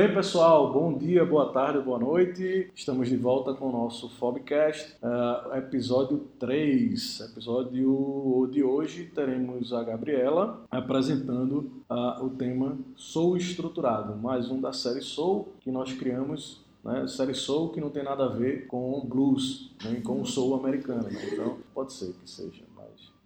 bem, pessoal? Bom dia, boa tarde, boa noite. Estamos de volta com o nosso Fobcast, uh, episódio 3. Episódio de hoje teremos a Gabriela apresentando uh, o tema Sou Estruturado, mais um da série Sou que nós criamos né? Série soul que não tem nada a ver com blues, nem com o soul americano. Né? Então, pode ser que seja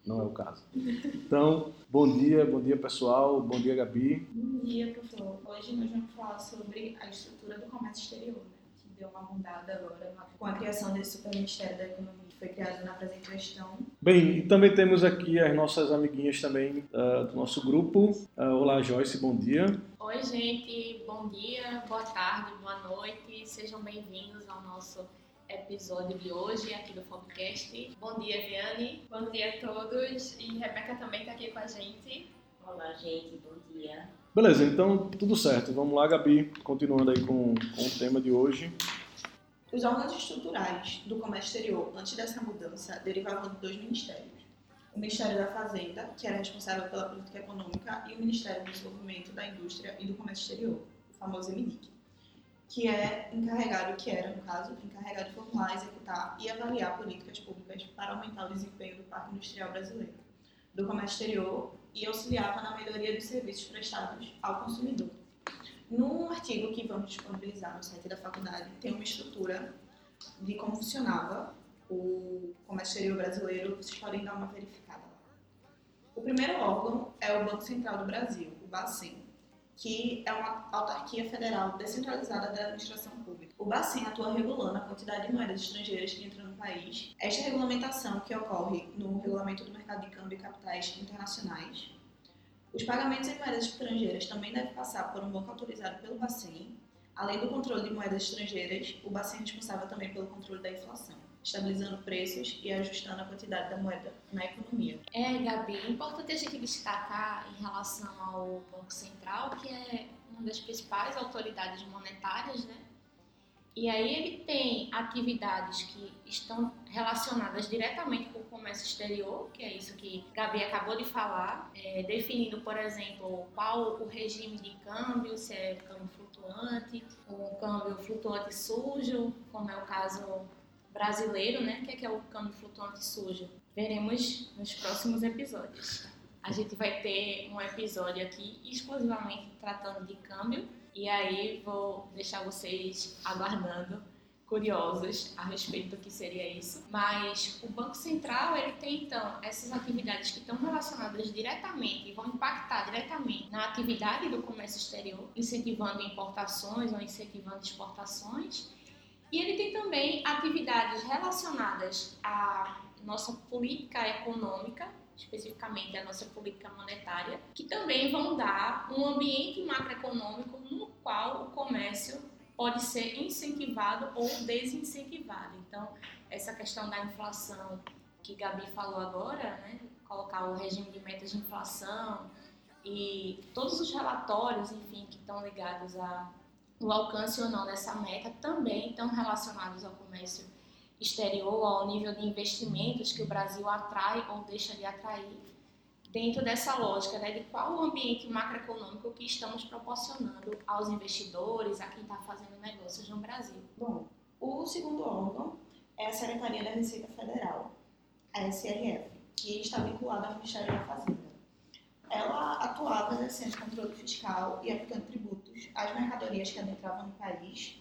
não é o caso. Então, bom dia, bom dia pessoal, bom dia Gabi. Bom dia, professor. Hoje nós vamos falar sobre a estrutura do comércio exterior, né? que deu uma mudada agora com a criação desse super Ministério da Economia, que foi criado na presente gestão. Bem, e também temos aqui as nossas amiguinhas também uh, do nosso grupo. Uh, olá Joyce, bom dia. Oi gente, bom dia, boa tarde, boa noite, sejam bem-vindos ao nosso episódio de hoje aqui do Fobcast. Bom dia, Viane. Bom dia a todos. E Rebeca também está aqui com a gente. Olá, gente. Bom dia. Beleza, então tudo certo. Vamos lá, Gabi, continuando aí com, com o tema de hoje. Os órgãos estruturais do comércio exterior, antes dessa mudança, derivavam de dois ministérios. O Ministério da Fazenda, que era responsável pela política econômica, e o Ministério do Desenvolvimento da Indústria e do Comércio Exterior, o famoso MIDIC que é encarregado, que era, no caso, encarregado de formular, executar e avaliar políticas públicas para aumentar o desempenho do Parque Industrial Brasileiro, do comércio exterior e auxiliava na melhoria dos serviços prestados ao consumidor. Num artigo que vamos disponibilizar no site da faculdade, tem uma estrutura de como funcionava o comércio exterior brasileiro, vocês podem dar uma verificada. O primeiro órgão é o Banco Central do Brasil, o BACEN, que é uma autarquia federal descentralizada da administração pública. O Bacen atua regulando a quantidade de moedas estrangeiras que entram no país. Esta regulamentação, que ocorre no Regulamento do Mercado de Câmbio e Capitais Internacionais, os pagamentos em moedas estrangeiras também devem passar por um banco autorizado pelo Bacen. Além do controle de moedas estrangeiras, o Bacen é responsável também pelo controle da inflação estabilizando preços e ajustando a quantidade da moeda na economia. É, Gabi, é importante a gente destacar em relação ao Banco Central, que é uma das principais autoridades monetárias, né? E aí ele tem atividades que estão relacionadas diretamente com o comércio exterior, que é isso que Gabi acabou de falar, é, definindo, por exemplo, qual o regime de câmbio, se é câmbio flutuante, ou câmbio flutuante sujo, como é o caso brasileiro, né? Que é, que é o câmbio flutuante sujo. Veremos nos próximos episódios. A gente vai ter um episódio aqui exclusivamente tratando de câmbio e aí vou deixar vocês aguardando, curiosos a respeito do que seria isso. Mas o Banco Central ele tem então essas atividades que estão relacionadas diretamente e vão impactar diretamente na atividade do comércio exterior, incentivando importações ou incentivando exportações e ele tem também atividades relacionadas à nossa política econômica, especificamente à nossa política monetária, que também vão dar um ambiente macroeconômico no qual o comércio pode ser incentivado ou desincentivado. Então, essa questão da inflação que Gabi falou agora, né, colocar o regime de metas de inflação e todos os relatórios, enfim, que estão ligados a o alcance ou não dessa meta também estão relacionados ao comércio exterior, ao nível de investimentos que o Brasil atrai ou deixa de atrair, dentro dessa lógica né, de qual o ambiente macroeconômico que estamos proporcionando aos investidores, a quem está fazendo negócios no Brasil. Bom, o segundo órgão é a Secretaria da Receita Federal, a SRF, que está vinculada ao Ministério da Fazenda ela atuava exercendo controle fiscal e aplicando tributos às mercadorias que adentravam no país,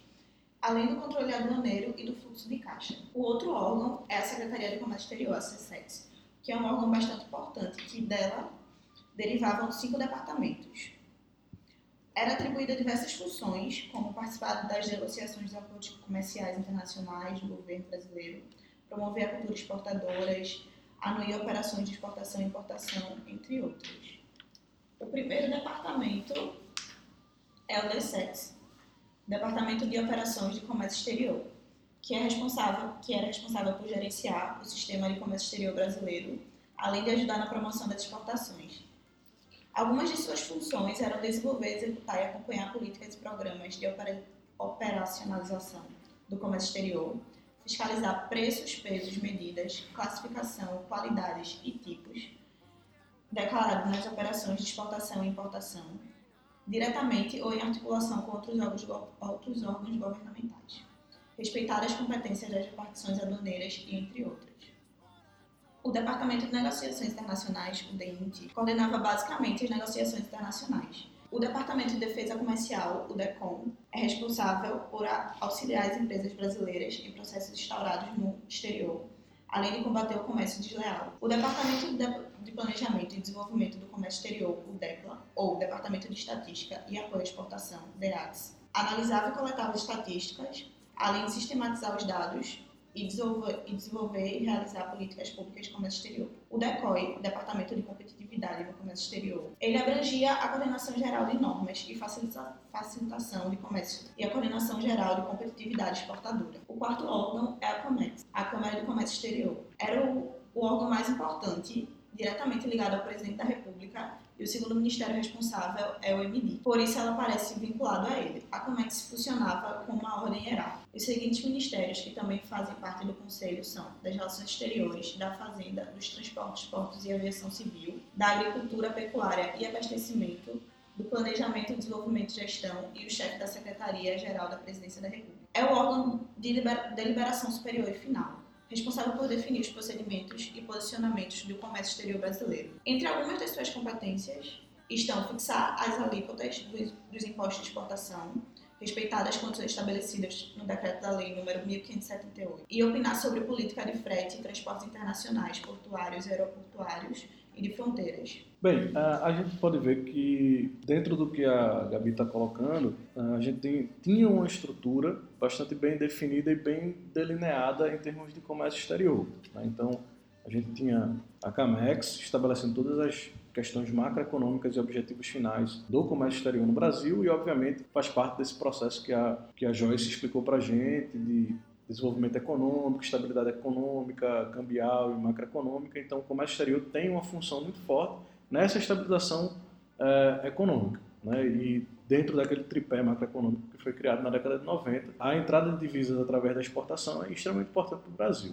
além do controle aduaneiro e do fluxo de caixa. O outro órgão é a Secretaria de Comércio Exterior, a CSEX, que é um órgão bastante importante, que dela derivavam cinco departamentos. Era atribuída diversas funções, como participar das negociações dos acordos comerciais internacionais do governo brasileiro, promover a cultura exportadoras, anuir operações de exportação e importação, entre outras. O primeiro departamento é o DSEX, Departamento de Operações de Comércio Exterior, que é responsável, que era responsável por gerenciar o sistema de comércio exterior brasileiro, além de ajudar na promoção das exportações. Algumas de suas funções eram desenvolver, executar e acompanhar políticas e programas de operacionalização do comércio exterior, fiscalizar preços, pesos, medidas, classificação, qualidades e tipos, declarado nas operações de exportação e importação, diretamente ou em articulação com outros órgãos, outros órgãos governamentais, respeitadas as competências das repartições aduaneiras entre outras. O Departamento de Negociações Internacionais, o DENIT, coordenava basicamente as negociações internacionais. O Departamento de Defesa Comercial, o DECOM, é responsável por auxiliar as empresas brasileiras em processos instaurados no exterior, além de combater o comércio desleal. O Departamento de Planejamento e Desenvolvimento do Comércio Exterior, o DEPLA, ou Departamento de Estatística e Apoio à Exportação, DEAX, analisava e coletava estatísticas, além de sistematizar os dados e desenvolver, e desenvolver e realizar políticas públicas de comércio exterior. O DECOI, Departamento de Competitividade no Comércio Exterior, ele abrangia a coordenação geral de normas e facilitação de comércio e a coordenação geral de competitividade exportadora. O quarto órgão é a COMEX, a Câmara de Comércio Exterior. Era o, o órgão mais importante, diretamente ligado ao Presidente da República e o segundo ministério responsável é o MD. Por isso, ela parece vinculada a ele. A Comex funcionava com uma ordem hierárquica. Os seguintes ministérios, que também fazem parte do Conselho, são das Relações Exteriores, da Fazenda, dos Transportes, Portos e Aviação Civil, da Agricultura, Pecuária e Abastecimento, do Planejamento, Desenvolvimento e Gestão e o chefe da Secretaria-Geral da Presidência da República. É o órgão de deliberação superior e final responsável por definir os procedimentos e posicionamentos do comércio exterior brasileiro. Entre algumas das suas competências estão fixar as alíquotas dos, dos impostos de exportação, respeitadas as condições estabelecidas no decreto da lei número 1578, e opinar sobre política de frete e transportes internacionais, portuários e aeroportuários e de fronteiras. Bem, a, gente pode ver que dentro do que a Gabi está colocando, a gente tem, tinha uma estrutura bastante bem definida e bem delineada em termos de comércio exterior. Né? Então, a gente tinha a CAMEX estabelecendo todas as questões macroeconômicas e objetivos finais do comércio exterior no Brasil e, obviamente, faz parte desse processo que a, que a Joyce explicou para a gente de desenvolvimento econômico, estabilidade econômica, cambial e macroeconômica. Então, o comércio exterior tem uma função muito forte nessa estabilização é, econômica. Né? E dentro daquele tripé macroeconômico que foi criado na década de 90, a entrada de divisas através da exportação é extremamente importante para o Brasil.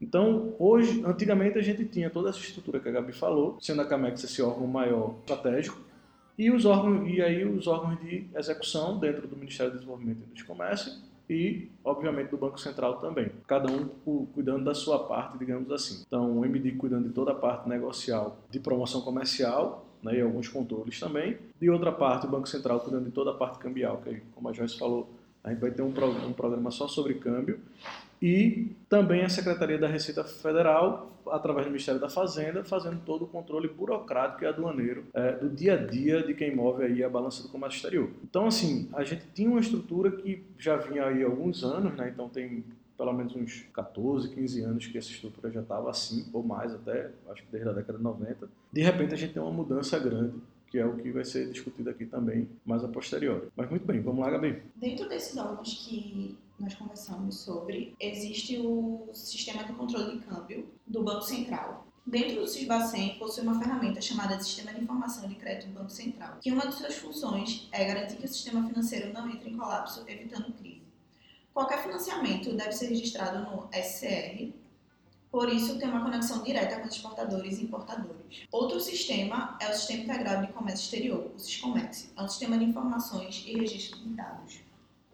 Então, hoje, antigamente a gente tinha toda essa estrutura que a Gabi falou, sendo a Camex esse órgão maior estratégico, e os órgãos e aí os órgãos de execução dentro do Ministério do Desenvolvimento e do Comércio e, obviamente, do Banco Central também. Cada um cuidando da sua parte, digamos assim. Então, o MD cuidando de toda a parte negocial de promoção comercial, né, e alguns controles também. De outra parte, o Banco Central cuidando de toda a parte cambial, que, como a Joyce falou, a gente vai ter um, programa só sobre câmbio e também a Secretaria da Receita Federal, através do Ministério da Fazenda, fazendo todo o controle burocrático e aduaneiro é, do dia a dia de quem move aí a balança do comércio exterior. Então, assim, a gente tinha uma estrutura que já vinha aí há alguns anos, né? Então tem pelo menos uns 14, 15 anos que essa estrutura já estava assim, ou mais até, acho que desde a década de 90. De repente a gente tem uma mudança grande que é o que vai ser discutido aqui também mais a posteriori. Mas muito bem, vamos lá, Gabi. Dentro desses órgãos que nós conversamos sobre, existe o sistema de controle de câmbio do Banco Central. Dentro do SISBACEN possui uma ferramenta chamada Sistema de Informação de Crédito do Banco Central, que uma de suas funções é garantir que o sistema financeiro não entre em colapso, evitando crise. Qualquer financiamento deve ser registrado no SCR, por isso tem uma conexão direta com os exportadores e importadores. Outro sistema é o Sistema Integrado de Comércio Exterior, o SISCOMEX. É um sistema de informações e registro de dados.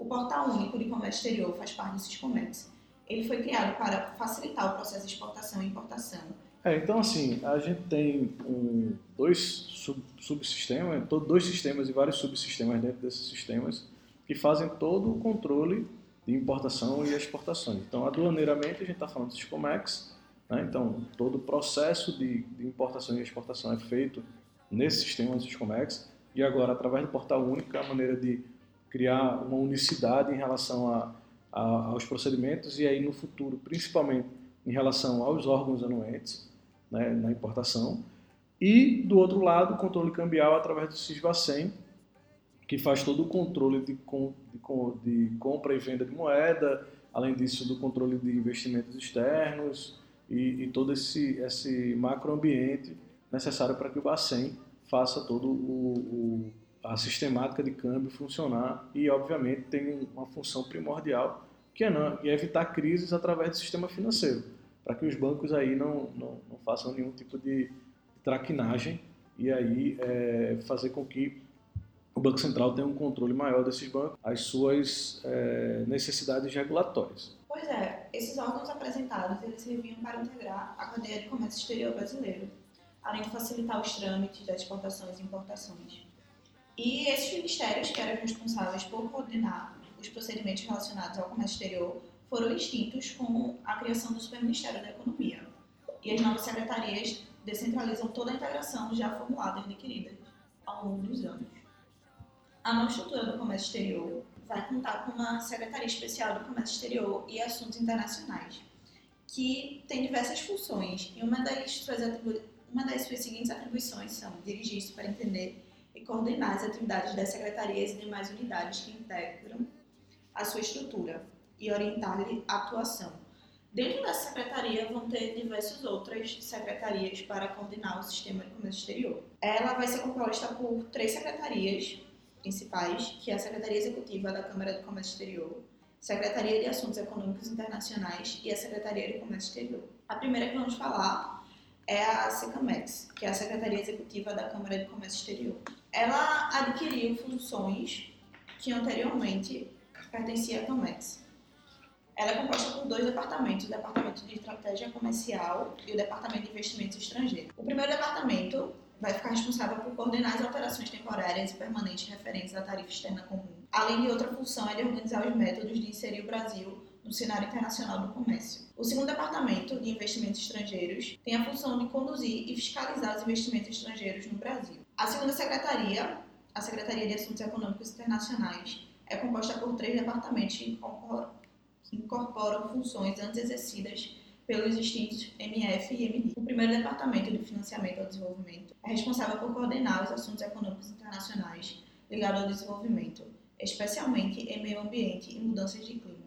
O Portal Único de Comércio Exterior faz parte do SISCOMEX. Ele foi criado para facilitar o processo de exportação e importação. É, então assim, a gente tem um, dois sub, subsistemas, dois sistemas e vários subsistemas dentro desses sistemas que fazem todo o controle de importação e exportação. Então, aduaneiramente, a gente está falando do SISCOMEX, né? então todo o processo de, de, importação e exportação é feito nesse sistema do SISCOMEX, e agora, através do portal único, é a maneira de criar uma unicidade em relação a, a, aos procedimentos e aí no futuro, principalmente em relação aos órgãos anuentes né, na importação. E do outro lado, o controle cambial através do SISBACEN, que faz todo o controle de, de, de, compra e venda de moeda, além disso do controle de investimentos externos e, e todo esse, esse macroambiente necessário para que o Bacen faça todo o, o a sistemática de câmbio funcionar e, obviamente, tem uma função primordial que é, não, é evitar crises através do sistema financeiro, para que os bancos aí não, não, não, façam nenhum tipo de traquinagem e aí é, fazer com que o Banco Central tem um controle maior desses bancos, as suas é, necessidades regulatórias. Pois é, esses órgãos apresentados eles serviam para integrar a cadeia de comércio exterior brasileiro, além de facilitar os trâmites das exportações e importações. E esses ministérios, que eram responsáveis por coordenar os procedimentos relacionados ao comércio exterior, foram extintos com a criação do Superministério da Economia. E as novas secretarias descentralizam toda a integração já formulada e adquirida ao longo dos anos. A nova estrutura do comércio exterior vai contar com uma Secretaria Especial do Comércio Exterior e Assuntos Internacionais, que tem diversas funções. E uma das suas, uma das suas seguintes atribuições são dirigir, superentender e coordenar as atividades das secretarias e demais unidades que integram a sua estrutura e orientar-lhe a atuação. Dentro dessa secretaria vão ter diversas outras secretarias para coordenar o sistema de comércio exterior. Ela vai ser composta por três secretarias principais, que é a Secretaria Executiva da Câmara de Comércio Exterior, Secretaria de Assuntos Econômicos Internacionais e a Secretaria de Comércio Exterior. A primeira que vamos falar é a SECAMEX, que é a Secretaria Executiva da Câmara de Comércio Exterior. Ela adquiriu funções que anteriormente pertenciam à CAMEX. Ela é composta por dois departamentos, o Departamento de Estratégia Comercial e o Departamento de Investimentos Estrangeiros. O primeiro departamento vai ficar responsável por coordenar as alterações temporárias e permanentes referentes à tarifa externa comum. Além de outra função é de organizar os métodos de inserir o Brasil no cenário internacional do comércio. O segundo departamento de investimentos estrangeiros tem a função de conduzir e fiscalizar os investimentos estrangeiros no Brasil. A segunda secretaria, a Secretaria de Assuntos Econômicos Internacionais, é composta por três departamentos que incorporam funções antes exercidas pelos extintos MF e MD. O primeiro Departamento de Financiamento ao Desenvolvimento é responsável por coordenar os assuntos econômicos internacionais ligados ao desenvolvimento, especialmente em meio ambiente e mudanças de clima.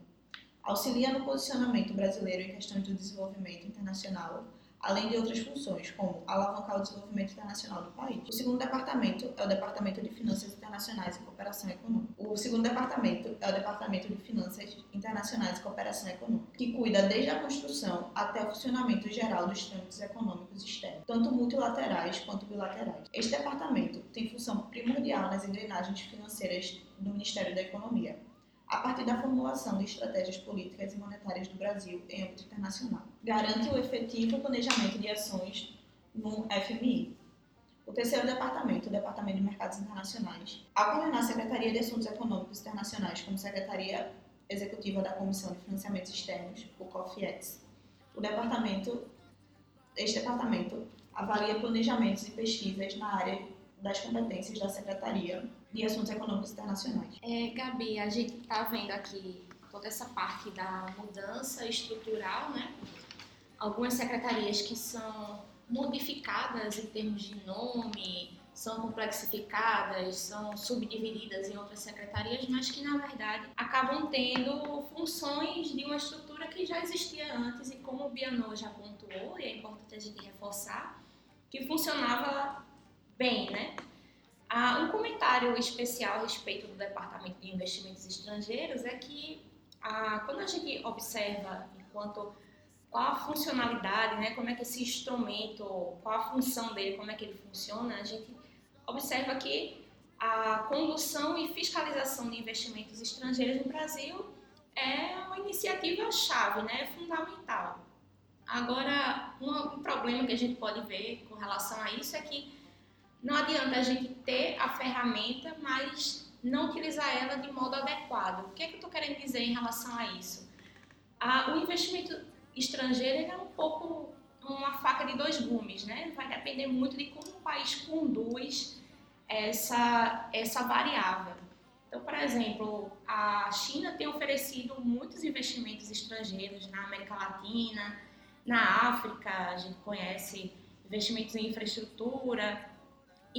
Auxilia no posicionamento brasileiro em questões do desenvolvimento internacional além de outras funções, como alavancar o desenvolvimento internacional do país. O segundo departamento é o Departamento de Finanças Internacionais e Cooperação Econômica. O segundo departamento é o Departamento de Finanças Internacionais e Cooperação Econômica, que cuida desde a construção até o funcionamento geral dos trâmites econômicos externos, tanto multilaterais quanto bilaterais. Este departamento tem função primordial nas engrenagens financeiras do Ministério da Economia, a partir da formulação de estratégias políticas e monetárias do Brasil em âmbito internacional. Garante o efetivo planejamento de ações no FMI. O terceiro departamento, o Departamento de Mercados Internacionais, ao coordenar a Secretaria de Assuntos Econômicos Internacionais como Secretaria Executiva da Comissão de Financiamentos Externos, o COFIEX. O departamento, este departamento avalia planejamentos e pesquisas na área das competências da Secretaria de Assuntos Econômicos Internacionais. É, Gabi, a gente está vendo aqui toda essa parte da mudança estrutural, né? Algumas secretarias que são modificadas em termos de nome, são complexificadas, são subdivididas em outras secretarias, mas que na verdade acabam tendo funções de uma estrutura que já existia antes e como o Bianô já pontuou, e é importante a gente reforçar, que funcionava bem, né? Ah, um comentário especial a respeito do Departamento de Investimentos Estrangeiros é que ah, quando a gente observa enquanto qual a funcionalidade, né, como é que esse instrumento, qual a função dele, como é que ele funciona, a gente observa que a condução e fiscalização de investimentos estrangeiros no Brasil é uma iniciativa chave, né, é fundamental. Agora, um, problema que a gente pode ver com relação a isso é que não adianta a gente ter a ferramenta, mas não utilizar ela de modo adequado. O que, é que eu estou querendo dizer em relação a isso? O investimento estrangeiro é um pouco uma faca de dois gumes, né? Vai depender muito de como o país conduz essa, essa variável. Então, por exemplo, a China tem oferecido muitos investimentos estrangeiros na América Latina, na África, a gente conhece investimentos em infraestrutura,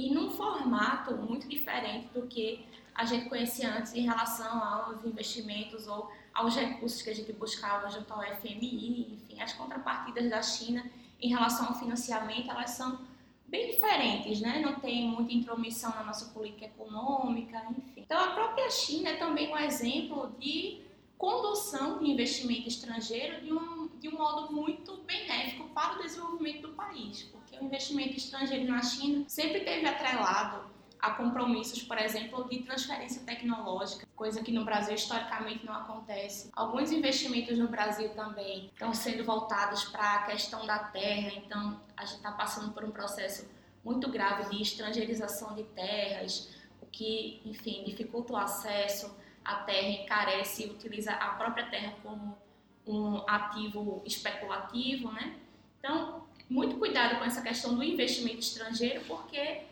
e num formato muito diferente do que a gente conhecia antes em relação aos investimentos ou aos recursos que a gente buscava junto ao FMI, enfim, as contrapartidas da China em relação ao financiamento, elas são bem diferentes, né? Não tem muita intromissão na nossa política econômica, enfim. Então, a própria China é também um exemplo de condução de investimento estrangeiro de um, de um modo muito benéfico para o desenvolvimento do país, o investimento estrangeiro na China sempre teve atrelado a compromissos, por exemplo, de transferência tecnológica, coisa que no Brasil historicamente não acontece. Alguns investimentos no Brasil também estão sendo voltados para a questão da terra, então a gente está passando por um processo muito grave de estrangeirização de terras, o que, enfim, dificulta o acesso à terra, encarece e utiliza a própria terra como um ativo especulativo, né? Então, muito cuidado com essa questão do investimento estrangeiro, porque é,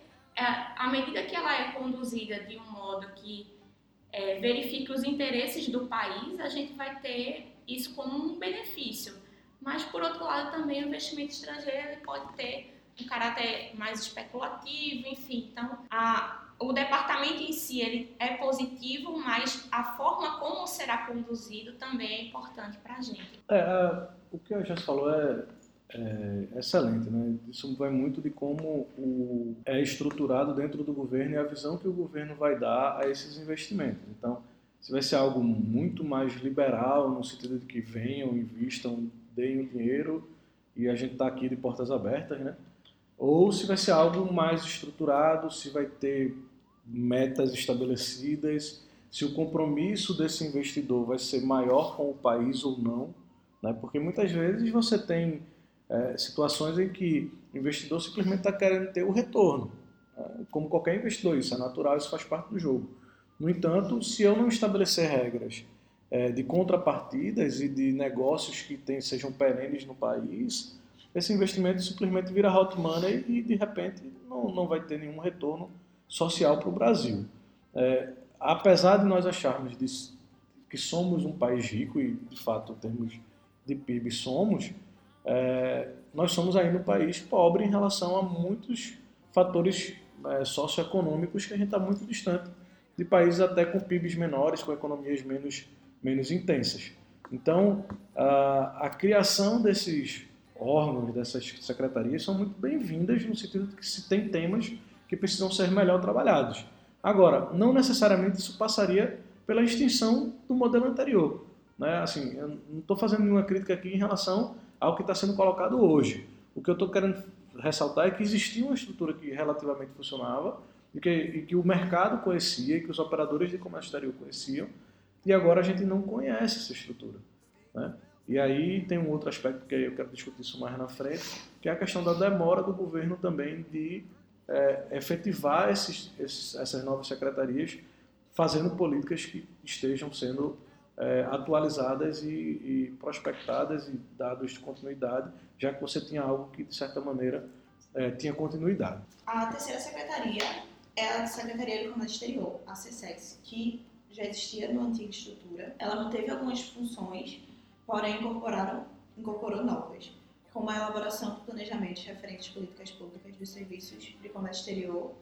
à medida que ela é conduzida de um modo que é, verifique os interesses do país, a gente vai ter isso como um benefício. Mas, por outro lado, também o investimento estrangeiro pode ter um caráter mais especulativo, enfim. Então, a, o departamento em si ele é positivo, mas a forma como será conduzido também é importante para a gente. É, o que a gente falou é é excelente, né? Isso vai muito de como o, é estruturado dentro do governo e a visão que o governo vai dar a esses investimentos. Então, se vai ser algo muito mais liberal, no sentido de que venham, invistam, deem o dinheiro e a gente está aqui de portas abertas, né? Ou se vai ser algo mais estruturado, se vai ter metas estabelecidas, se o compromisso desse investidor vai ser maior com o país ou não, né? Porque muitas vezes você tem é, situações em que o investidor simplesmente está querendo ter o retorno. É, como qualquer investidor, isso é natural, isso faz parte do jogo. No entanto, se eu não estabelecer regras é, de contrapartidas e de negócios que tem, sejam perenes no país, esse investimento simplesmente vira hot money e de repente não, não vai ter nenhum retorno social para o Brasil. É, apesar de nós acharmos que somos um país rico e de fato, em termos de PIB, somos, é, nós somos ainda um país pobre em relação a muitos fatores é, socioeconômicos que a gente está muito distante de países até com PIBs menores, com economias menos, menos intensas. Então, a, a criação desses órgãos, dessas secretarias, são muito bem-vindas no sentido de que se tem temas que precisam ser melhor trabalhados. Agora, não necessariamente isso passaria pela extinção do modelo anterior. Né? Assim, eu não estou fazendo nenhuma crítica aqui em relação ao que está sendo colocado hoje. O que eu estou querendo ressaltar é que existia uma estrutura que relativamente funcionava e que, e que o mercado conhecia e que os operadores de comércio exterior conheciam e agora a gente não conhece essa estrutura. Né? E aí tem um outro aspecto que eu quero discutir isso mais na frente, que é a questão da demora do governo também de é, efetivar esses, esses, essas novas secretarias, fazendo políticas que estejam sendo é, atualizadas e, e, prospectadas e dados de continuidade, já que você tinha algo que, de certa maneira, é, tinha continuidade. A terceira secretaria é a Secretaria de Comércio Exterior, a CSEX, que já existia na antiga estrutura. Ela manteve algumas funções, porém incorporaram, incorporou novas, como a elaboração do planejamento referentes às políticas públicas dos serviços de comércio exterior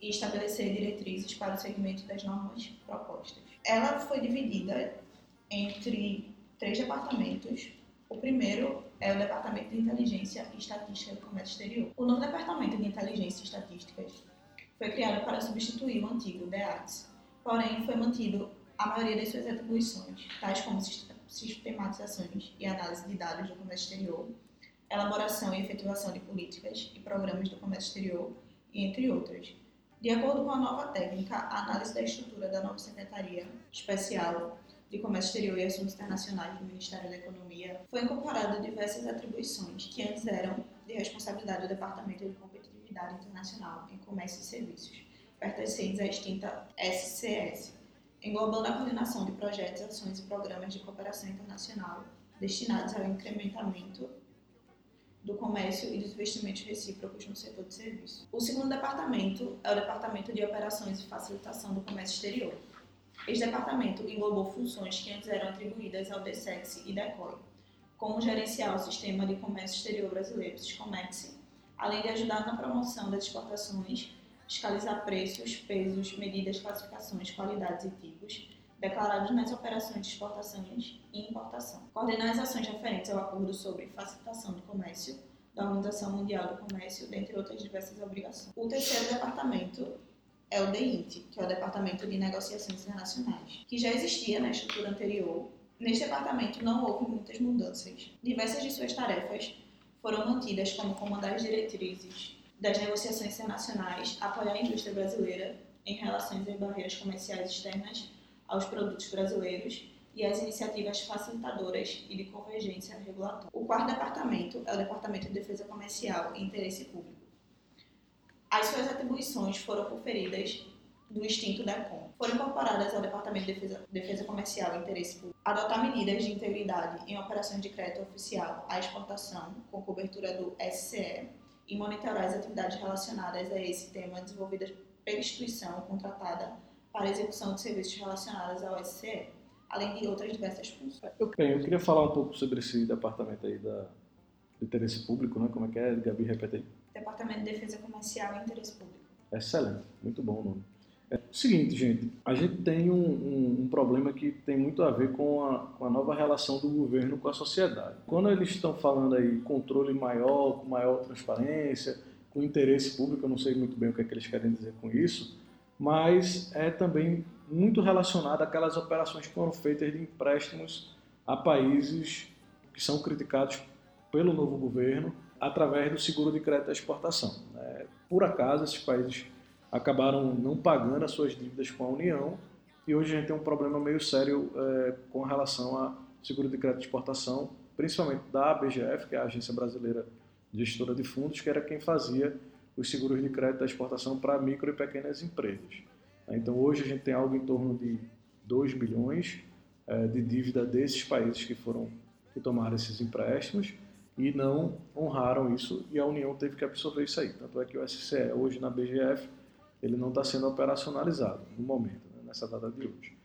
e estabelecer diretrizes para o segmento das normas propostas. Ela foi dividida entre três departamentos. O primeiro é o Departamento de Inteligência e Estatística do Comércio Exterior. O novo Departamento de Inteligência e Estatísticas foi criado para substituir o antigo DEATS, porém foi mantido a maioria das suas atribuições, tais como sistematizações e análise de dados do comércio exterior, elaboração e efetivação de políticas e programas do comércio exterior, e entre outras. De acordo com a nova técnica, a análise da estrutura da nova Secretaria Especial de Comércio Exterior e Assuntos Internacionais do Ministério da Economia, foi incorporado diversas atribuições que antes eram de responsabilidade do Departamento de Competitividade Internacional em Comércio e Serviços, pertencentes à extinta SCS, englobando a coordenação de projetos, ações e programas de cooperação internacional destinados ao incrementamento do comércio e dos investimentos recíprocos no setor de serviços. O segundo departamento é o Departamento de Operações e Facilitação do Comércio Exterior, este departamento englobou funções que antes eram atribuídas ao DSEX e DECOI, como gerenciar o Sistema de Comércio Exterior Brasileiro, SISCOMEX, além de ajudar na promoção das exportações, fiscalizar preços, pesos, medidas, classificações, qualidades e tipos, declarados nas operações de exportações e importação. Coordenar as ações referentes ao acordo sobre facilitação do comércio da Organização Mundial do Comércio, dentre outras diversas obrigações. O terceiro departamento é o DEINT, que é o Departamento de Negociações Internacionais, que já existia na estrutura anterior. Neste departamento não houve muitas mudanças. Diversas de suas tarefas foram mantidas como comandar as diretrizes das negociações internacionais, apoiar a indústria brasileira em relações e barreiras comerciais externas aos produtos brasileiros e as iniciativas facilitadoras e de convergência regulatória. O quarto departamento é o Departamento de Defesa Comercial e Interesse Público. As suas atribuições foram conferidas do extinto DECOM. Foram incorporadas ao Departamento de Defesa, Defesa Comercial e Interesse Público. Adotar medidas de integridade em operações de crédito oficial à exportação, com cobertura do SCE, e monitorar as atividades relacionadas a esse tema desenvolvidas pela instituição contratada para execução de serviços relacionados ao SCE, além de outras diversas funções. Eu, bem, eu queria falar um pouco sobre esse departamento aí da, do interesse público, né? Como é que é? Gabi, repete aí. Departamento de Defesa Comercial e Interesse Público. Excelente, muito bom o nome. É o seguinte, gente, a gente tem um, um, um, problema que tem muito a ver com a, com a nova relação do governo com a sociedade. Quando eles estão falando aí controle maior, com maior transparência, com interesse público, eu não sei muito bem o que, é que eles querem dizer com isso, mas é também muito relacionado àquelas operações que foram feitas de empréstimos a países que são criticados pelo novo governo através do seguro de crédito à exportação. Né? Por acaso, esses países acabaram não pagando as suas dívidas com a União e hoje a gente tem um problema meio sério é, com relação a seguro de crédito de exportação, principalmente da ABGF, que é a Agência Brasileira de Gestora de Fundos, que era quem fazia os seguros de crédito da exportação para micro e pequenas empresas. Então hoje a gente tem algo em torno de 2 bilhões é, de dívida desses países que foram que tomaram esses empréstimos e não honraram isso e a União teve que absorver isso aí. Tanto é que o SCE hoje na BGF ele não está sendo operacionalizado no momento, né, nessa data de hoje.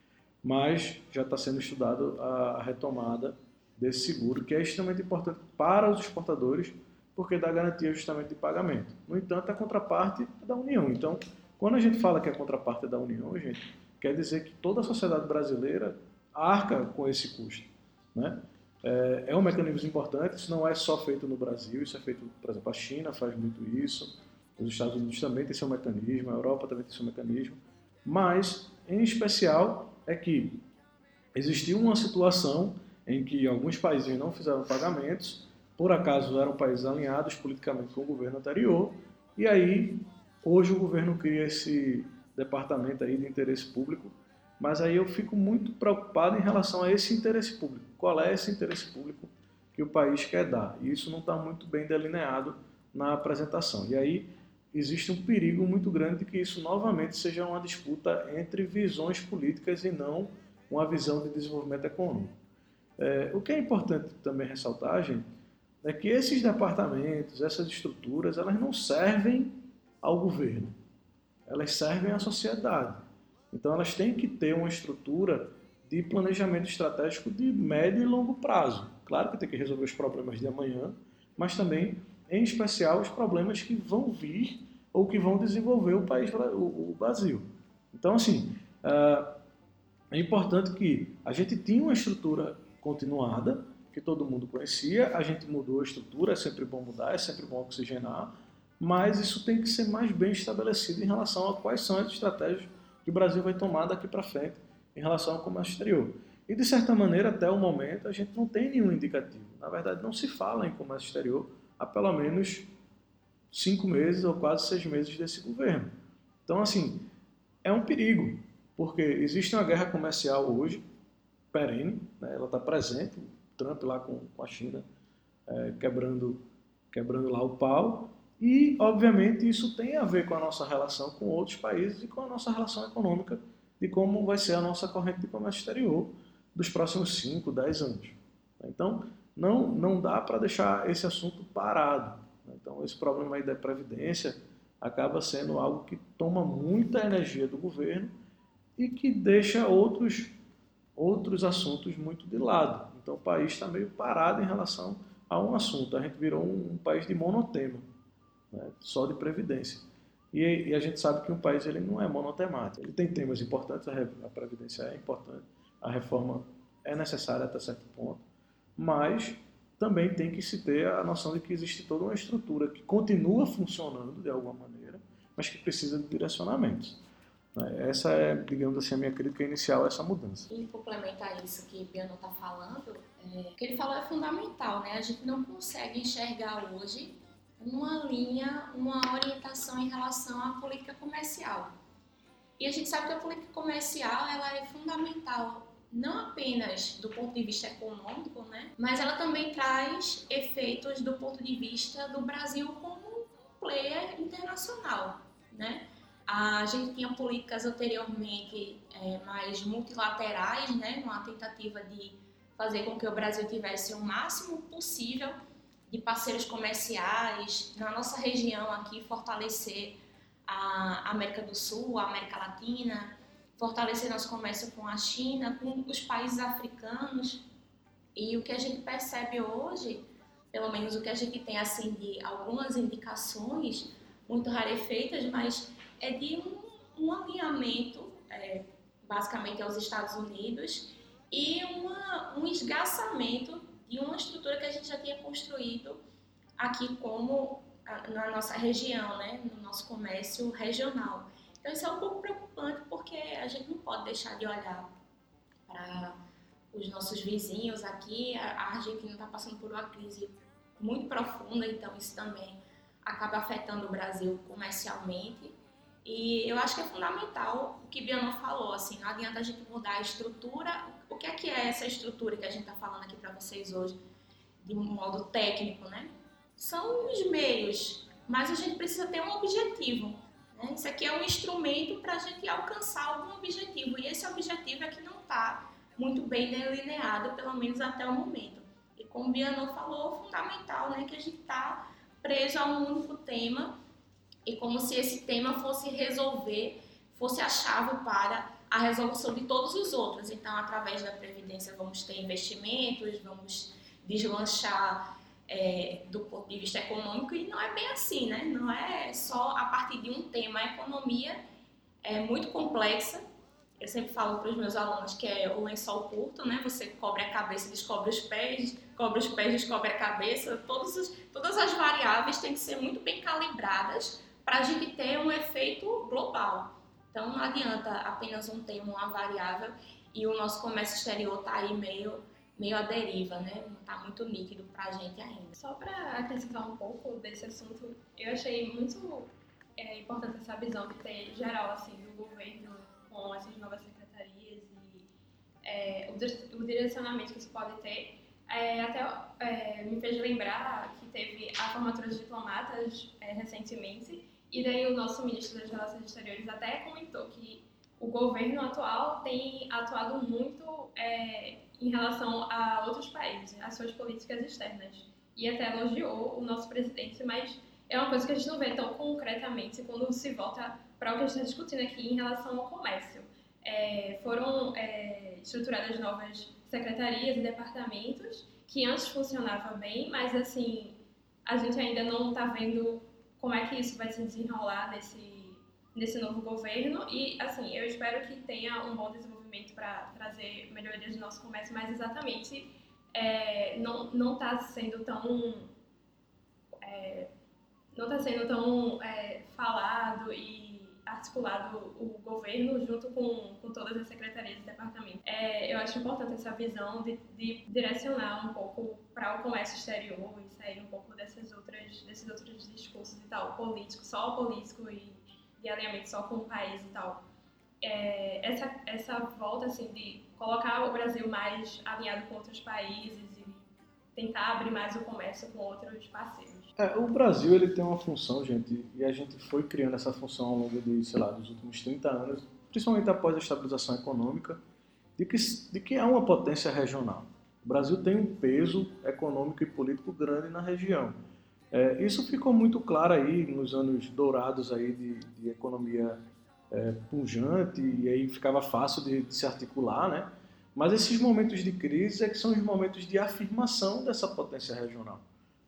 Mas já está sendo estudado a retomada desse seguro, que é extremamente importante para os exportadores, porque dá garantia justamente de pagamento. No entanto, a contraparte é da União. Então, quando a gente fala que a contraparte é da União, gente, quer dizer que toda a sociedade brasileira arca com esse custo. Né? É, é um mecanismo importante, isso não é só feito no Brasil, isso é feito, por exemplo, a China faz muito isso, os Estados Unidos também têm seu mecanismo, a Europa também tem seu mecanismo, mas, em especial, é que existiu uma situação em que alguns países não fizeram pagamentos, por acaso eram países alinhados politicamente com o governo anterior, e aí hoje o governo cria esse departamento aí de interesse público, mas aí eu fico muito preocupado em relação a esse interesse público. Qual é esse interesse público que o país quer dar? E isso não está muito bem delineado na apresentação. E aí existe um perigo muito grande de que isso novamente seja uma disputa entre visões políticas e não uma visão de desenvolvimento econômico. É, o que é importante também ressaltar, gente, é que esses departamentos, essas estruturas, elas não servem ao governo, elas servem à sociedade. Então elas têm que ter uma estrutura de planejamento estratégico de médio e longo prazo. Claro que tem que resolver os problemas de amanhã, mas também em especial os problemas que vão vir ou que vão desenvolver o país, o Brasil. Então, assim, ah, é importante que a gente tinha uma estrutura continuada, que todo mundo conhecia, a gente mudou a estrutura, é sempre bom mudar, é sempre bom oxigenar, mas isso tem que ser mais bem estabelecido em relação a quais são as estratégias que o Brasil vai tomar daqui para frente em relação ao comércio exterior. E, de certa maneira, até o momento, a gente não tem nenhum indicativo. Na verdade, não se fala em comércio exterior há pelo menos cinco meses ou quase seis meses desse governo. Então, assim, é um perigo, porque existe uma guerra comercial hoje, perene, né? ela está presente, o Trump lá com, com a China é, quebrando, quebrando lá o pau, e, obviamente, isso tem a ver com a nossa relação com outros países e com a nossa relação econômica de como vai ser a nossa corrente de comércio exterior dos próximos 5, 10 anos. Então, não, não dá para deixar esse assunto parado. Então, esse problema aí da previdência acaba sendo algo que toma muita energia do governo e que deixa outros, outros assuntos muito de lado. Então, o país está meio parado em relação a um assunto. A gente virou um, um país de monotema, né? só de previdência. E, e, a gente sabe que um país ele não é monotemático. Ele tem temas importantes, a, previdência é importante, a reforma é necessária até certo ponto, mas também tem que se ter a noção de que existe toda uma estrutura que continua funcionando de alguma maneira, mas que precisa de direcionamentos. Né? Essa é, digamos assim, a minha crítica inicial a essa mudança. E complementar isso que o Biano está falando, é, o que ele falou é fundamental, né? A gente não consegue enxergar hoje uma linha, uma orientação em relação à política comercial. E a gente sabe que a política comercial ela é fundamental não apenas do ponto de vista econômico, né, mas ela também traz efeitos do ponto de vista do Brasil como player internacional, né? A gente tinha políticas anteriormente é, mais multilaterais, né, uma tentativa de fazer com que o Brasil tivesse o máximo possível de parceiros comerciais na nossa região aqui, fortalecer a América do Sul, a América Latina, fortalecer nosso comércio com a China, com os países africanos. E o que a gente percebe hoje, pelo menos o que a gente tem assim de algumas indicações muito rarefeitas, mas é de um, um alinhamento é, basicamente aos Estados Unidos e uma, um esgaçamento de uma estrutura que a gente já tinha construído aqui como na nossa região, né, no nosso comércio regional. Então isso é um pouco preocupante porque a gente não pode deixar de olhar para os nossos vizinhos aqui. A Argentina está passando por uma crise muito profunda, então isso também acaba afetando o Brasil comercialmente. E eu acho que é fundamental o que Biano falou, assim, não adianta a gente mudar a estrutura. O que é que é essa estrutura que a gente está falando aqui para vocês hoje, de um modo técnico, né? São os meios, mas a gente precisa ter um objetivo. Né? Isso aqui é um instrumento para a gente alcançar algum objetivo, e esse objetivo é que não está muito bem delineado, pelo menos até o momento. E como o Biano falou, fundamental né, que a gente está preso a um único tema e como se esse tema fosse resolver, fosse a chave para a resolução de todos os outros. Então, através da Previdência, vamos ter investimentos, vamos deslanchar é, do ponto de vista econômico, e não é bem assim, né? Não é só a partir de um tema. A economia é muito complexa. Eu sempre falo para os meus alunos que é o lençol curto, né? Você cobre a cabeça, descobre os pés, cobre os pés, descobre a cabeça. Todas as variáveis têm que ser muito bem calibradas para a gente ter um efeito global. Então não adianta apenas um termo, uma variável e o nosso comércio exterior está aí meio, meio à deriva, né? Não está muito nítido para a gente ainda. Só para acrescentar um pouco desse assunto, eu achei muito é, importante essa visão que tem geral assim do governo com essas novas secretarias e é, o direcionamento que isso pode ter é, até é, me fez lembrar que teve a formatura de diplomatas é, recentemente e daí o nosso ministro das Relações Exteriores até comentou que o governo atual tem atuado muito é, em relação a outros países, as suas políticas externas. E até elogiou o nosso presidente, mas é uma coisa que a gente não vê tão concretamente quando se volta para o que a gente está discutindo aqui em relação ao comércio. É, foram é, estruturadas novas secretarias e departamentos que antes funcionava bem, mas assim a gente ainda não está vendo como é que isso vai se desenrolar nesse, nesse novo governo. E, assim, eu espero que tenha um bom desenvolvimento para trazer melhorias no nosso comércio, mas exatamente é, não está sendo tão. É, não está sendo tão é, falado e articulado o governo junto com, com todas as secretarias e departamentos. É, eu acho importante essa visão de, de direcionar um pouco para o comércio exterior e sair um pouco dessas outras, desses outros discursos e tal, político, só político e de alinhamento só com o país e tal. É, essa, essa volta assim, de colocar o Brasil mais alinhado com outros países e tentar abrir mais o comércio com outros parceiros. É, o Brasil ele tem uma função, gente, e a gente foi criando essa função ao longo de, sei lá, dos últimos 30 anos, principalmente após a estabilização econômica, de que, de que é uma potência regional. O Brasil tem um peso econômico e político grande na região. É, isso ficou muito claro aí nos anos dourados aí de, de economia é, e aí ficava fácil de, de, se articular, né? Mas esses momentos de crise é que são os momentos de afirmação dessa potência regional,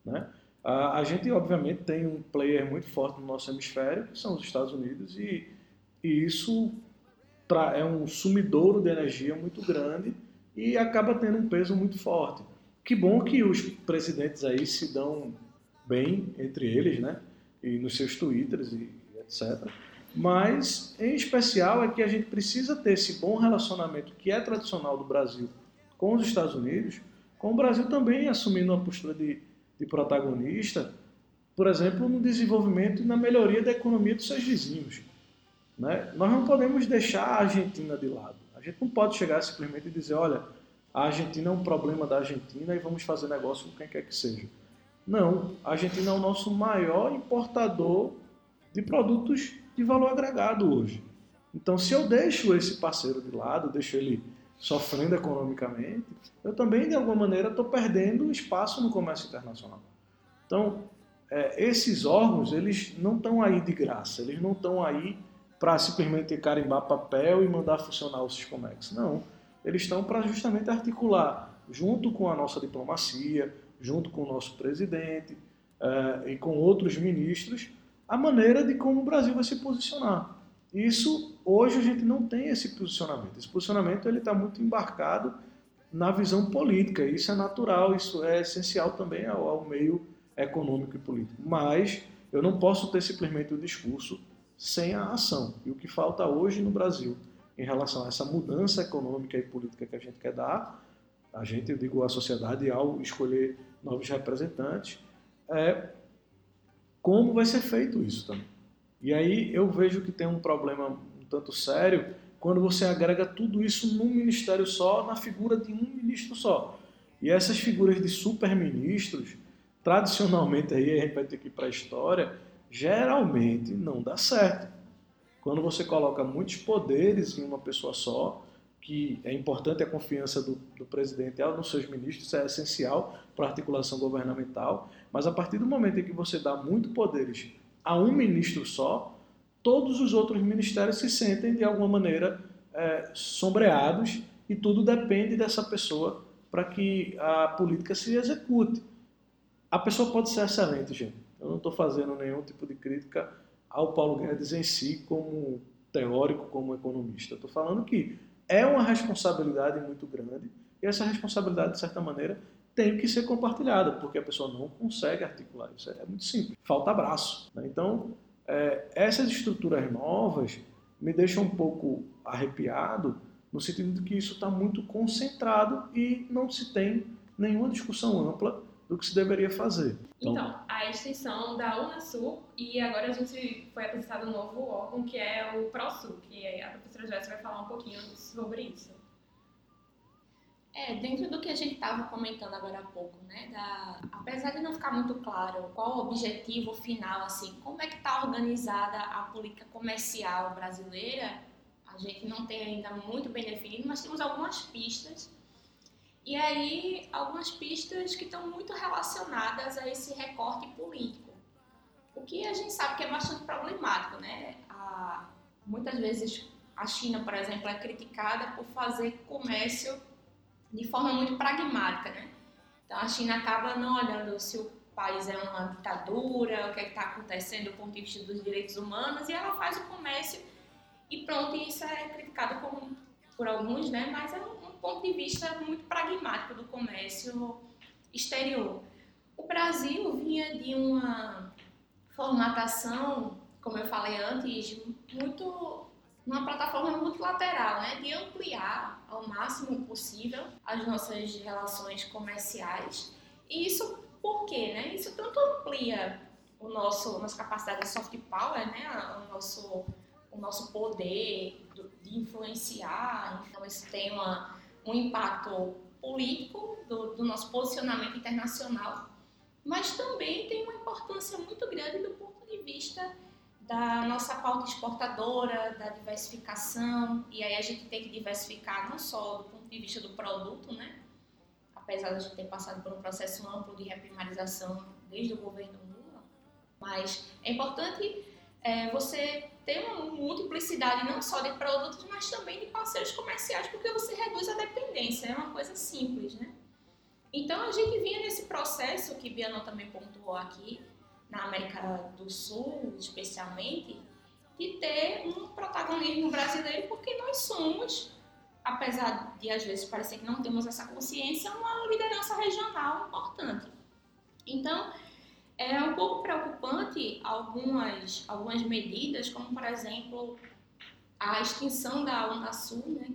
né? A, a gente, obviamente, tem um player muito forte no nosso hemisfério, que são os Estados Unidos, e, e isso é um sumidouro de energia muito grande e acaba tendo um peso muito forte. Que bom que os presidentes aí se dão bem entre eles, né? E nos seus twitters e etc. Mas, em especial, é que a gente precisa ter esse bom relacionamento que é tradicional do Brasil com os Estados Unidos, com o Brasil também assumindo uma postura de de protagonista por exemplo, no desenvolvimento e na melhoria da economia dos seus vizinhos. Né? Nós não podemos deixar a Argentina de lado. A gente não pode chegar simplesmente e dizer, olha, a Argentina é um problema da Argentina e vamos fazer negócio com quem quer que seja. Não, a Argentina é o nosso maior importador de produtos de valor agregado hoje. Então, se eu deixo esse parceiro de lado, deixo ele sofrendo economicamente, eu também, de alguma maneira, estou perdendo espaço no comércio internacional. Então, é, esses órgãos, eles não estão aí de graça, eles não estão aí para simplesmente carimbar papel e mandar funcionar o Siscomex. Não, eles estão para justamente articular, junto com a nossa diplomacia, junto com o nosso presidente é, e com outros ministros, a maneira de como o Brasil vai se posicionar. Isso, hoje, a gente não tem esse posicionamento. Esse posicionamento ele está muito embarcado na visão política. Isso é natural, isso é essencial também ao, ao meio econômico e político. Mas eu não posso ter simplesmente o discurso sem a ação. E o que falta hoje no Brasil em relação a essa mudança econômica e política que a gente quer dar, a gente, eu digo a sociedade, ao escolher novos representantes, é como vai ser feito isso também. E aí eu vejo que tem um problema tanto sério quando você agrega tudo isso num ministério só, na figura de um ministro só. E essas figuras de superministros, tradicionalmente aí a gente vai ter que ir para a história, geralmente não dá certo. Quando você coloca muitos poderes em uma pessoa só, que é importante a confiança do, do presidente nos seus ministros, isso é essencial para a articulação governamental, mas a partir do momento em que você dá muito poderes a um ministro só, todos os outros ministérios se sentem de alguma maneira é, sombreados e tudo depende dessa pessoa para que a política se execute. A pessoa pode ser excelente, gente. Eu não estou fazendo nenhum tipo de crítica ao Paulo Guedes em si como teórico, como economista. Estou falando que é uma responsabilidade muito grande e essa responsabilidade, de certa maneira, tem que ser compartilhada, porque a pessoa não consegue articular isso. É muito simples. Falta abraço. Né? Então, é, essas estruturas novas me deixam um pouco arrepiado no sentido de que isso está muito concentrado e não se tem nenhuma discussão ampla do que se deveria fazer. Então, então a extensão da Unasul e agora a gente foi apresentado um novo órgão que é o ProSul, que a professora Jéssica vai falar um pouquinho sobre isso. É, dentro do que a gente estava comentando agora há pouco, né, da, apesar de não ficar muito claro qual o objetivo final, assim, como é que está organizada a política comercial brasileira, a gente não tem ainda muito bem definido, mas temos algumas pistas. E aí, algumas pistas que estão muito relacionadas a esse recorte político. O que a gente sabe que é bastante problemático, né? A, muitas vezes a China, por exemplo, é criticada por fazer comércio de forma muito pragmática, né? Então a China acaba não olhando se o país é uma ditadura, o que é está acontecendo do ponto de vista dos direitos humanos, e ela faz o comércio e pronto, e isso é criticado como, por alguns, né? Mas é um, um ponto de vista muito pragmático do comércio exterior. O Brasil vinha de uma formatação, como eu falei antes, muito uma plataforma multilateral, né, de ampliar ao máximo possível as nossas relações comerciais. E isso por quê? Né? Isso tanto amplia o nosso nossa capacidade de soft power, né, o nosso o nosso poder de influenciar, então isso tem uma, um impacto político do, do nosso posicionamento internacional, mas também tem uma importância muito grande do ponto de vista da nossa pauta exportadora, da diversificação, e aí a gente tem que diversificar não só do ponto de vista do produto, né? apesar de a gente ter passado por um processo amplo de reprimarização desde o governo Lula, mas é importante é, você ter uma multiplicidade não só de produtos, mas também de parceiros comerciais, porque você reduz a dependência, é uma coisa simples, né? Então a gente vinha nesse processo que Biano também pontuou aqui, na América do Sul, especialmente, de ter um protagonismo brasileiro, porque nós somos, apesar de às vezes parecer que não temos essa consciência, uma liderança regional importante. Então, é um pouco preocupante algumas, algumas medidas, como por exemplo a extinção da Unasul, né?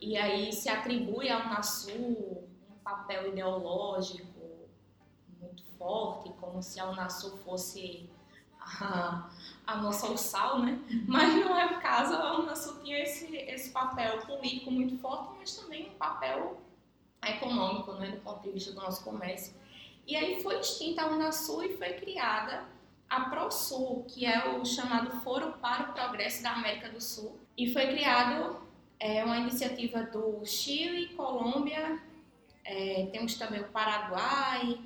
E aí se atribui à Unasul um papel ideológico forte, como se a Unasul fosse a, a nossa Ursal, né? Mas não é o caso, a Unasul tinha esse, esse papel político muito forte, mas também um papel econômico, né, do ponto de vista do nosso comércio. E aí foi extinta a Unasul e foi criada a ProSul, que é o chamado Foro para o Progresso da América do Sul. E foi criado é, uma iniciativa do Chile, Colômbia, é, temos também o Paraguai,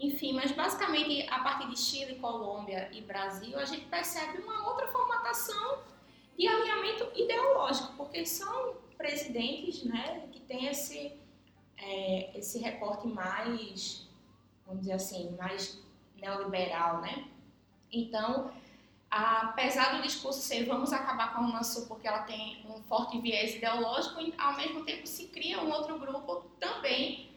enfim, mas basicamente a partir de Chile, Colômbia e Brasil, a gente percebe uma outra formatação de alinhamento ideológico, porque são presidentes né, que têm esse, é, esse recorte mais, vamos dizer assim, mais neoliberal, né? Então, apesar do discurso ser vamos acabar com a Unasul porque ela tem um forte viés ideológico, ao mesmo tempo se cria um outro grupo também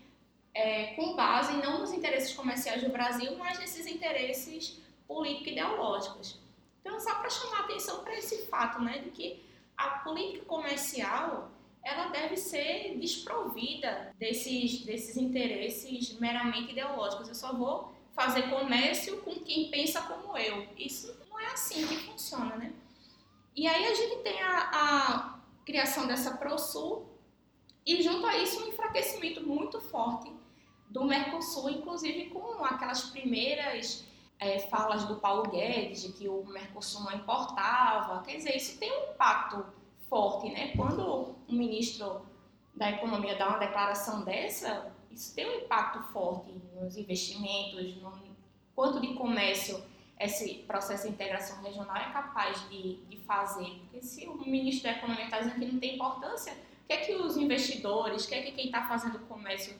é, com base não nos interesses comerciais do Brasil, mas nesses interesses político-ideológicos. Então, só para chamar atenção para esse fato, né, de que a política comercial ela deve ser desprovida desses, desses interesses meramente ideológicos. Eu só vou fazer comércio com quem pensa como eu. Isso não é assim que funciona, né? E aí a gente tem a, a criação dessa ProSul e junto a isso um enfraquecimento muito forte do Mercosul, inclusive com aquelas primeiras é, falas do Paulo Guedes de que o Mercosul não importava. Quer dizer, isso tem um impacto forte, né? Quando o ministro da Economia dá uma declaração dessa, isso tem um impacto forte nos investimentos, no quanto de comércio esse processo de integração regional é capaz de, de fazer. Porque se o ministro da Economia está dizendo que não tem importância, o que é que os investidores, o que é que quem está fazendo comércio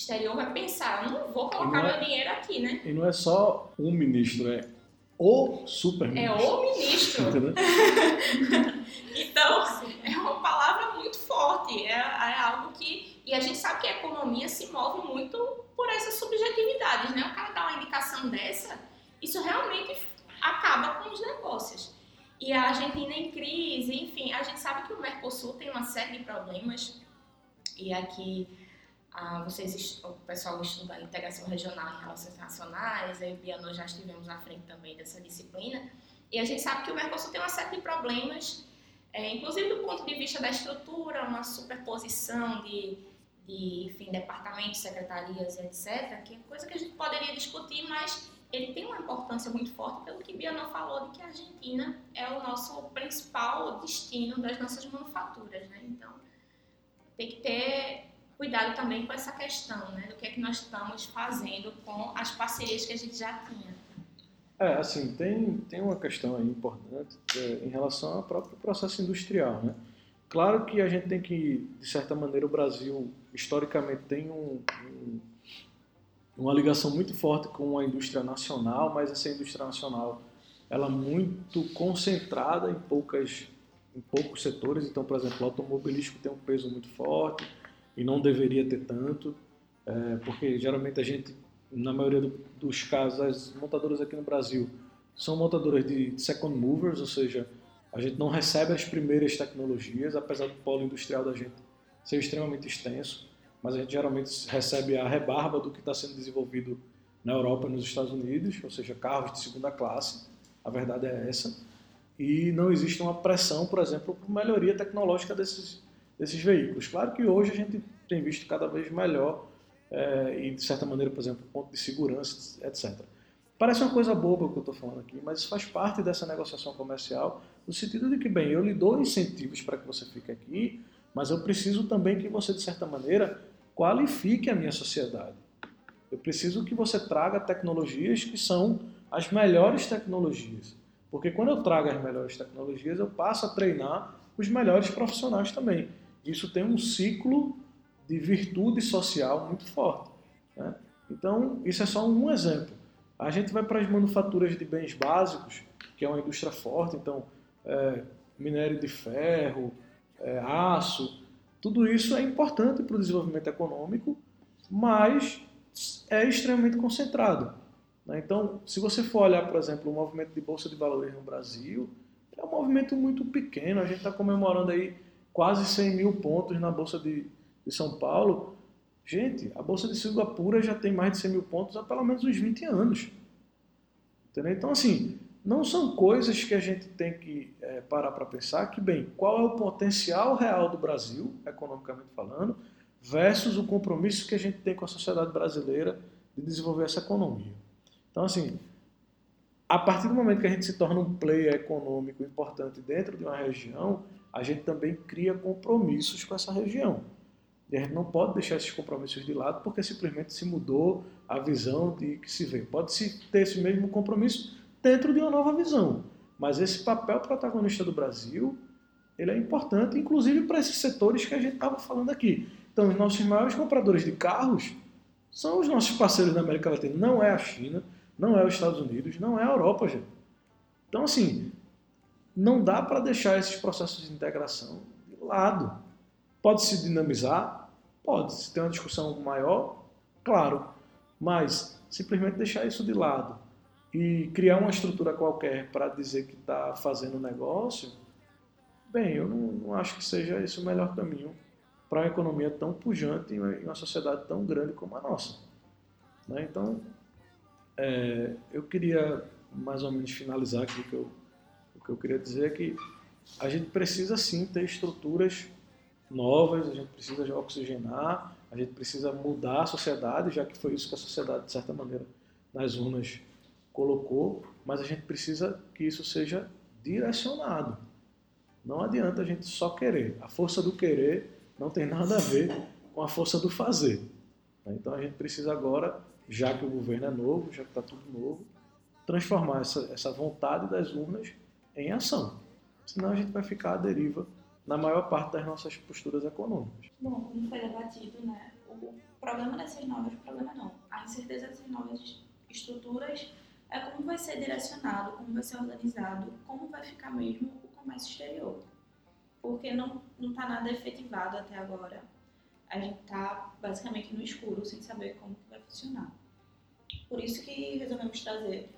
exterior vai pensar? Eu não vou colocar não meu é, dinheiro aqui, né? E não é só um ministro, é o super ministro. É o ministro. então, é uma palavra muito forte, é, é algo que e a gente sabe que a economia se move muito por essas subjetividades, né? O cara dá uma indicação dessa, isso realmente acaba com os negócios. E a Argentina em crise, enfim, a gente sabe que o Mercosul tem uma série de problemas. E aqui ah, vocês, o pessoal estuda a integração regional em relações internacionais, eu e Biano já estivemos à frente também dessa disciplina. E a gente sabe que o Mercosul tem uma série de problemas, é, inclusive do ponto de vista da estrutura, uma superposição de de enfim, departamentos, secretarias, etc., que é coisa que a gente poderia discutir, mas ele tem uma importância muito forte pelo que Biana falou de que a Argentina é o nosso principal destino das nossas manufaturas, né? Então, tem que ter cuidado também com essa questão, né? Do que é que nós estamos fazendo com as parcerias que a gente já tinha. É, assim, tem, tem uma questão aí importante é, em relação ao próprio processo industrial, né? Claro que a gente tem que, de certa maneira, o Brasil historicamente tem um, um, uma ligação muito forte com a indústria nacional, mas essa indústria nacional ela é muito concentrada em poucas em poucos setores. Então, por exemplo, o automobilístico tem um peso muito forte e não deveria ter tanto, é, porque geralmente a gente, na maioria do, dos casos, as montadoras aqui no Brasil são montadoras de second movers, ou seja, a gente não recebe as primeiras tecnologias, apesar do polo industrial da gente ser extremamente extenso, mas a gente geralmente recebe a rebarba do que está sendo desenvolvido na Europa e nos Estados Unidos, ou seja, carros de segunda classe. A verdade é essa. E não existe uma pressão, por exemplo, por melhoria tecnológica desses, desses veículos. Claro que hoje a gente tem visto cada vez melhor é, e, de certa maneira, por exemplo, ponto de segurança, etc. Parece uma coisa boba o que eu estou falando aqui, mas isso faz parte dessa negociação comercial no sentido de que, bem, eu lhe dou incentivos para que você fique aqui, mas eu preciso também que você, de certa maneira, qualifique a minha sociedade. Eu preciso que você traga tecnologias que são as melhores tecnologias. Porque quando eu trago as melhores tecnologias, eu passo a treinar os melhores profissionais também. Isso tem um ciclo de virtude social muito forte. Né? Então, isso é só um exemplo. A gente vai para as manufaturas de bens básicos, que é uma indústria forte, então é, minério de ferro, é, aço, tudo isso é importante para o desenvolvimento econômico, mas é extremamente concentrado. Né? Então, se você for olhar, por exemplo, o movimento de Bolsa de Valores no Brasil, é um movimento muito pequeno. A gente está comemorando aí quase 100 mil pontos na Bolsa de, de São Paulo. Gente, a Bolsa de Singapura já tem mais de 100 mil pontos há pelo menos uns 20 anos. Entendeu? Então, assim, não são coisas que a gente tem que é, parar para pensar que, bem, qual é o potencial real do Brasil, economicamente falando, versus o compromisso que a gente tem com a sociedade brasileira de desenvolver essa economia. Então, assim, a partir do momento que a gente se torna um player econômico importante dentro de uma região, a gente também cria compromissos com essa região. E a gente não pode deixar esses compromissos de lado porque simplesmente se mudou a visão de que se vê. Pode-se ter esse mesmo compromisso dentro de uma nova visão. Mas esse papel protagonista do Brasil, ele é importante, inclusive para esses setores que a gente estava falando aqui. Então, os nossos maiores compradores de carros são os nossos parceiros da América Latina. Não é a China, não é os Estados Unidos, não é a Europa, gente. Então, assim, não dá para deixar esses processos de integração de lado. Pode se dinamizar? Pode. Se tem uma discussão maior, claro. Mas simplesmente deixar isso de lado e criar uma estrutura qualquer para dizer que está fazendo negócio, bem, eu não, não, acho que seja esse o melhor caminho para uma economia tão pujante em uma sociedade tão grande como a nossa. Né? Então, é, eu queria mais ou menos finalizar aqui que eu, que eu queria dizer é que a gente precisa sim ter estruturas novas, a gente precisa oxigenar, a gente precisa mudar a sociedade, já que foi isso que a sociedade, de certa maneira, nas urnas colocou, mas a gente precisa que isso seja direcionado. Não adianta a gente só querer. A força do querer não tem nada a ver com a força do fazer. Então a gente precisa agora, já que o governo é novo, já que está tudo novo, transformar essa, essa vontade das urnas em ação. Senão a gente vai ficar à deriva na maior parte das nossas posturas econômicas. Bom, como foi debatido, né, o problema dessas novas, problema não, a incerteza dessas novas estruturas é como vai ser direcionado, como vai ser organizado, como vai ficar mesmo o comércio exterior. Porque não está nada efetivado até agora. A gente está basicamente no escuro, sem saber como vai funcionar. Por isso que resolvemos trazer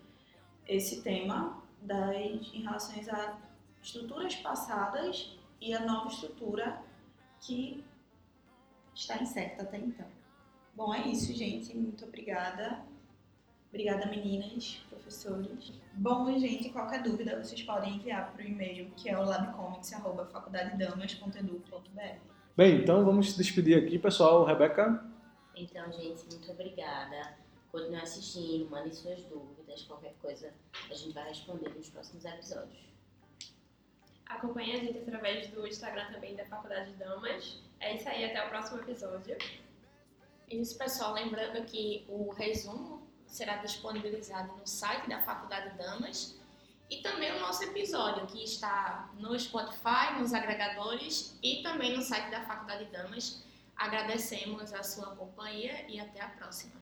esse tema das, em relação a estruturas passadas e a nova estrutura que está incerta até então. Bom, é isso, gente. Muito obrigada. Obrigada, meninas, professores. Bom, gente, qualquer dúvida vocês podem enviar para o e-mail que é o labcomics.faculdadedamas.edu.br. Bem, então vamos se despedir aqui, pessoal. Rebeca? Então, gente, muito obrigada. Continue assistindo, mandem suas dúvidas, qualquer coisa a gente vai responder nos próximos episódios. Acompanhe a gente através do Instagram também da Faculdade de Damas. É isso aí, até o próximo episódio. Isso, pessoal. Lembrando que o resumo será disponibilizado no site da Faculdade Damas e também o nosso episódio, que está no Spotify, nos agregadores e também no site da Faculdade Damas. Agradecemos a sua companhia e até a próxima.